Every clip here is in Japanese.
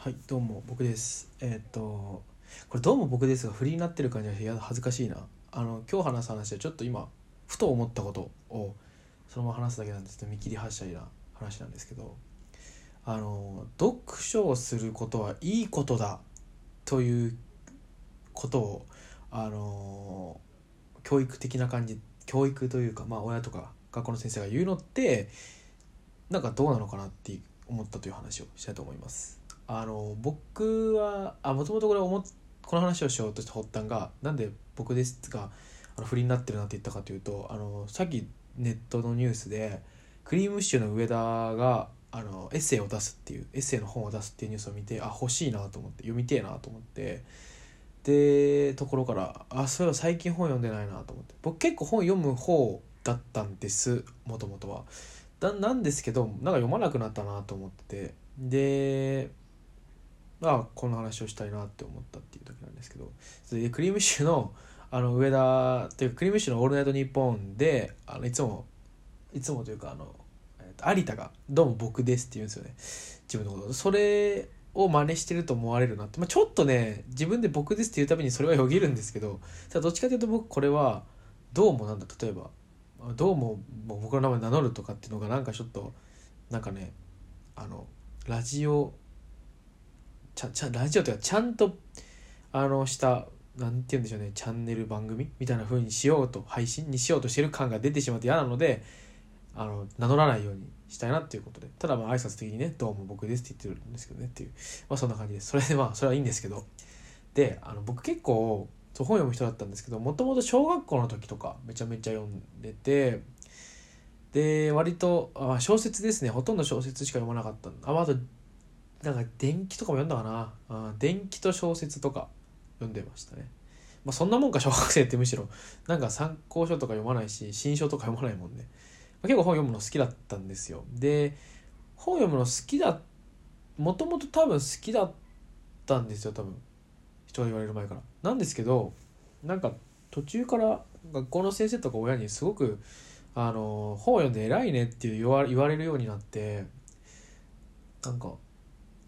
はいどうも僕ですえっ、とこれどうも僕ですがフリーになってる感じが恥ずかしいなあの今日話す話はちょっと今ふと思ったことをそのまま話すだけなんですけど見切り発車な話なんですけどあの読書をすることはいいことだということをあの教育的な感じ教育というかまあ親とか学校の先生が言うのってなんかどうなのかなって思ったという話をしたいと思います。あの僕はもともとこれ思この話をしようとした発端がなんで僕ですがあの不倫になってるなって言ったかというとあのさっきネットのニュースでクリームシチューの上田があのエッセイを出すっていうエッセイの本を出すっていうニュースを見てあ欲しいなと思って読みてえなと思ってでところからあそういえば最近本読んでないなと思って僕結構本読む方だったんですもともとは。だなんですけどなんか読まなくなったなと思ってであこの話をしたいなって思ったっていうだけなんですけど。でクリームシューのあの上田っていうかクリームシューの「オールナイトニッポンで」あのいつもいつもというかあの、えーと有田が「どうも僕です」って言うんですよね。自分のこと。それを真似してると思われるなって、まあ、ちょっとね自分で「僕です」って言うたびにそれはよぎるんですけどただどっちかというと僕これはどうもなんだ例えばどうも僕の名前名乗るとかっていうのがなんかちょっとなんかねあのラジオちゃちゃラジオというかちゃんとあのしたなんて言うんでしょうねチャンネル番組みたいな風にしようと配信にしようとしてる感が出てしまって嫌なのであの名乗らないようにしたいなっていうことで。ただまあ挨拶的にね「どうも僕です」って言ってるんですけどねっていう。まあそんな感じです。それでまあそれはいいんですけど。であの僕結構そ本読む人だったんですけどもともと小学校の時とかめちゃめちゃ読んでてで割とあ小説ですね。ほとんど小説しか読まなかった。ああとなんか電気とかも読んだかな？電気と小説とか読んでましたね。まあそんなもんか小学生ってむしろ。なんか参考書とか読まないし新書とか読まないもんね、まあ、結構本読むの好きだったんですよ。で本読むの好きだもともと多分好きだったんですよ多分。人が言われる前から。なんですけどなんか途中から学校の先生とか親にすごくあの本を読んで偉いねっていう言わ言われるようになってなんか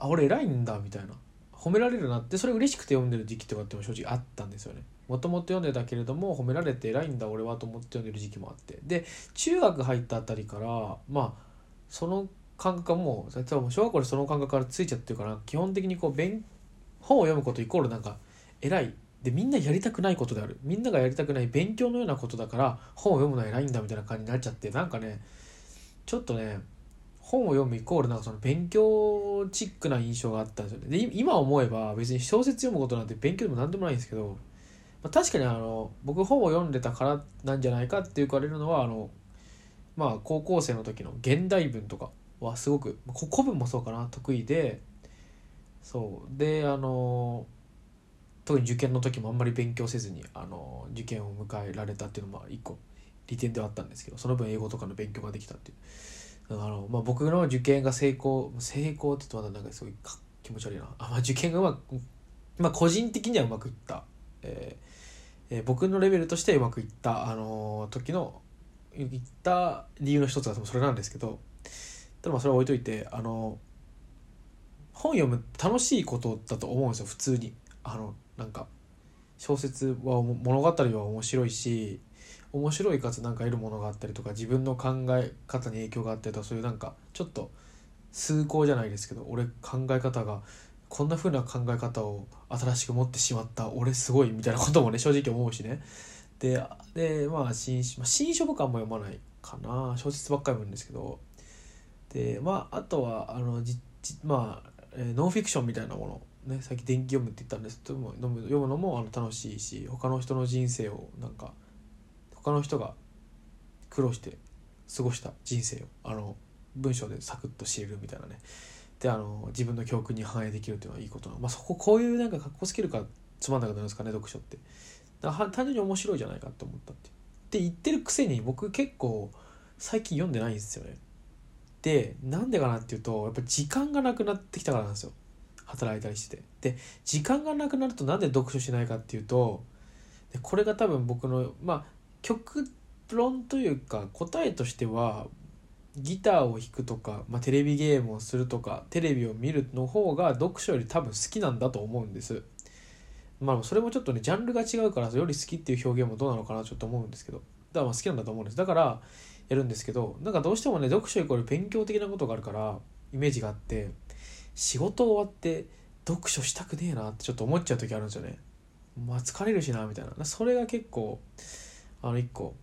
あ俺偉いんだみたいな。褒められるなってそれ嬉しくて読んでる時期とかっても正直あったんですよね。もともと読んでたけれども褒められて偉いんだ俺はと思って読んでる時期もあって。で中学入ったあたりからまあその感覚はもう小学校でその感覚からついちゃってるから基本的にこう勉本を読むことイコールなんか偉い。でみんなやりたくないことである。みんながやりたくない勉強のようなことだから本を読むのは偉いんだみたいな感じになっちゃってなんかねちょっとね本を読むイコールなんかその勉強チックな印象があったんですよね。で今思えば別に小説読むことなんて勉強でも何でもないんですけど、まあ、確かにあの僕本を読んでたからなんじゃないかって言われるのはあのまあ高校生の時の現代文とかはすごく古文もそうかな得意でそう。であの特に受験の時もあんまり勉強せずにあの受験を迎えられたっていうのも一個利点ではあったんですけどその分英語とかの勉強ができたっていう。あの、まあ、僕の受験が成功成功って言うとまだなんかすごい気持ち悪いな。あ、まあ、受験がうまく、まあ、個人的にはうまくいった、えーえー、僕のレベルとしてうまくいったあの時のいった理由の一つはそれなんですけどただまあそれは置いといてあの本読む楽しいことだと思うんですよ普通に。あのなんか小説は物語は面白いし面白いかつなんか得るものがあったりとか自分の考え方に影響があったりとかそういうなんかちょっと崇高じゃないですけど俺考え方がこんな風な考え方を新しく持ってしまった俺すごいみたいなこともね正直思うしね。ででまあ新書、まあ、新書僕あんま読まないかな。小説ばっかり読むんですけど。でまああとはあのじじまあ、えー、ノンフィクションみたいなものねさっき電気読むって言ったんですけども読む読むのもあの楽しいし他の人の人生をなんか他の人が苦労して過ごした人生をあの文章でサクッと知れるみたいなね。であの自分の教訓に反映できるっていうのはいいことなまあそここういうなんか格好つけるかつまんなくなるんですかね読書って。だから単純に面白いじゃないかって思ったってって言ってるくせに僕結構最近読んでないんですよね。でなんでかなっていうとやっぱ時間がなくなってきたからなんですよ。働いたりしてて。で時間がなくなるとなんで読書しないかっていうとでこれが多分僕のまあ極論というか答えとしてはギターを弾くとか、まあ、テレビゲームをするとかテレビを見るの方が読書より多分好きなんだと思うんです。まあそれもちょっとねジャンルが違うからより好きっていう表現もどうなのかなちょっと思うんですけど。だからまあ好きなんだと思うんです。だからやるんですけどなんかどうしてもね読書イコール勉強的なことがあるからイメージがあって仕事終わって読書したくねえなってちょっと思っちゃう時あるんですよね。まあ疲れるしなみたいな。それが結構あの一個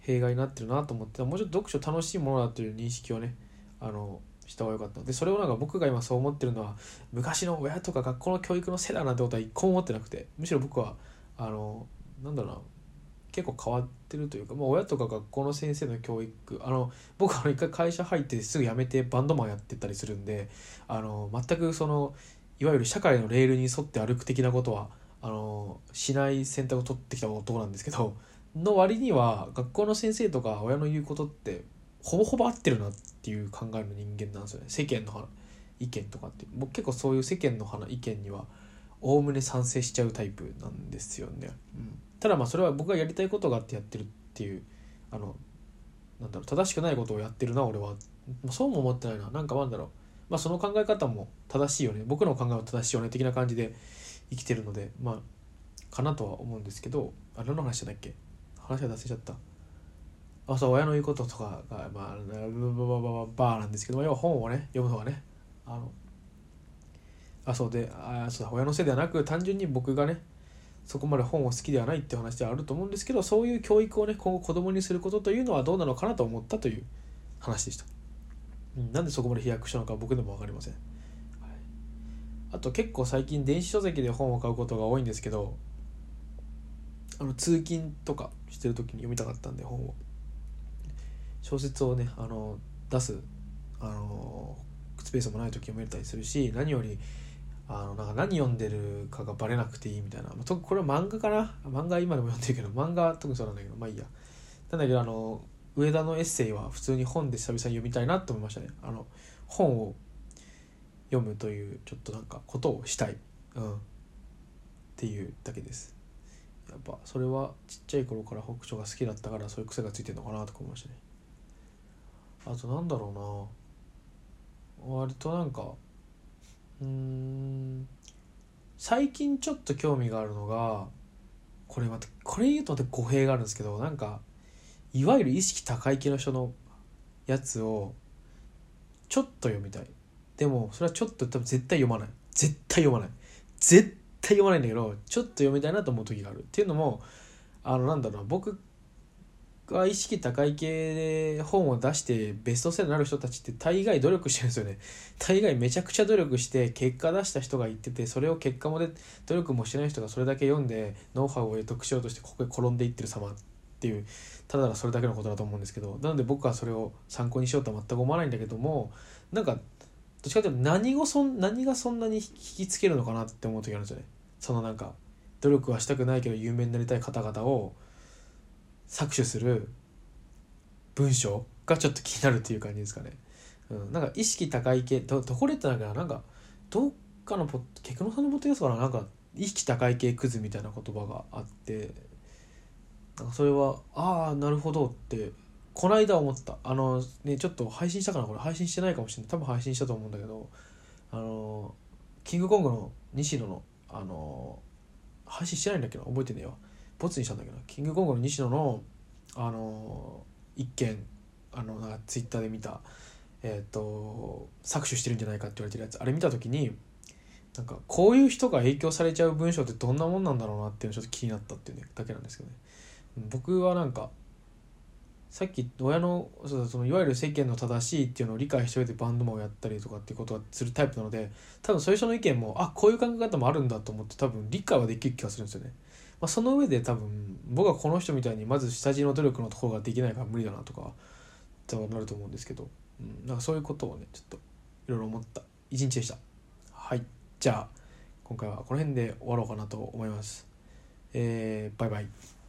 弊害になってるなと思ってもうちょっと読書楽しいものだという認識をねあのした方が良かった。でそれをなんか僕が今そう思ってるのは昔の親とか学校の教育のせいだなんてことは一個も思ってなくてむしろ僕はあのなんだろうな結構変わってるというか、まあ、親とか学校の先生の教育あの僕は一回会社入ってすぐ辞めてバンドマンやってたりするんであの全くそのいわゆる社会のレールに沿って歩く的なことはあのしない選択を取ってきた男なんですけどの割には学校の先生とか親の言うことってほぼほぼ合ってるなっていう考えの人間なんですよね。世間の意見とかって僕結構そういう世間の意見にはおおむね賛成しちゃうタイプなんですよね、うん、ただまあそれは僕がやりたいことがあってやってるっていうあのなんだろう正しくないことをやってるな俺は。そうも思ってないな。なんかなんだろう。まあその考え方も正しいよね。僕の考えは正しいよね的な感じで生きてるのでまあかなとは思うんですけどあれの話だっけ？話が脱線しちゃった。あそう親の言うこととかがまあバーバーなんですけど要は本をね読むのがねあのあそうであそう親のせいではなく単純に僕がねそこまで本を好きではないって話ではあると思うんですけどそういう教育をね今後子供にすることというのはどうなのかなと思ったという話でした、うん、なんでそこまで飛躍したのか僕でも分かりません、あと結構最近電子書籍で本を買うことが多いんですけどあの通勤とかしてる時に読みたかったんで本を。小説をねあの出すあのスペースもない時読めたりするし何よりあのなんか何読んでるかがバレなくていいみたいな、まあ、特これは漫画かな？漫画今でも読んでるけど漫画は特にそうなんだけどまあいいや。なんだけどあの上田のエッセイは普通に本で久々に読みたいなと思いましたね。あの本を読むというちょっとなんかことをしたい、うん、っていうだけです。やっぱそれはちっちゃい頃から北斗が好きだったからそういう癖がついてるのかなとか思いましたね。あとなんだろうな。割となんかうん最近ちょっと興味があるのがこれまたこれ言うと語弊があるんですけどなんかいわゆる意識高い系の人のやつをちょっと読みたい。でもそれはちょっと多分絶対読まない。絶対読まない。絶対読まないんだけどちょっと読みたいなと思う時があるっていうのもあのなんだろう僕が意識高い系で本を出してベストセラーになる人たちって大概努力してるんですよね。大概めちゃくちゃ努力して結果出した人が言っててそれを結果もで努力もしてない人がそれだけ読んでノウハウを得得しようとしてここへ転んでいってる様っていうただそれだけのことだと思うんですけどなので僕はそれを参考にしようとは全く思わないんだけどもなんかどっちかというと何がそ何がそんなに引きつけるのかなって思う時あるんですよね。そのなんか努力はしたくないけど有名になりたい方々を搾取する文章がちょっと気になるっていう感じですかね。うん、なんか意識高い系どどこでってなんかな？んかどっかのポケクノさんのポッドキャストかな？なんか意識高い系クズみたいな言葉があってなんかそれはああなるほどってこの間思った。あのねちょっと配信したかなこれ。配信してないかもしれない。多分配信したと思うんだけどあのキングコングの西野のあの配信してないんだけど覚えてねえわボツにしたんだけどキングコングの西野のあの一件あのなんかツイッターで見た。えっ、ー、と搾取してるんじゃないかって言われてるやつ。あれ見た時になんかこういう人が影響されちゃう文章ってどんなもんなんだろうなっていうのちょっと気になったっていうねだけなんですけどね。僕はなんかさっき親のそのいわゆる世間の正しいっていうのを理解しておいてバンドマンをやったりとかっていうことはするタイプなので多分そういう人の意見もあこういう考え方もあるんだと思って多分理解はできる気がするんですよね。まあ、その上で多分僕はこの人みたいにまず下地の努力のところができないから無理だなとかとはなると思うんですけど、うん、なんかそういうことをねちょっといろいろ思った一日でした。はいじゃあ今回はこの辺で終わろうかなと思います。えー、バイバイ。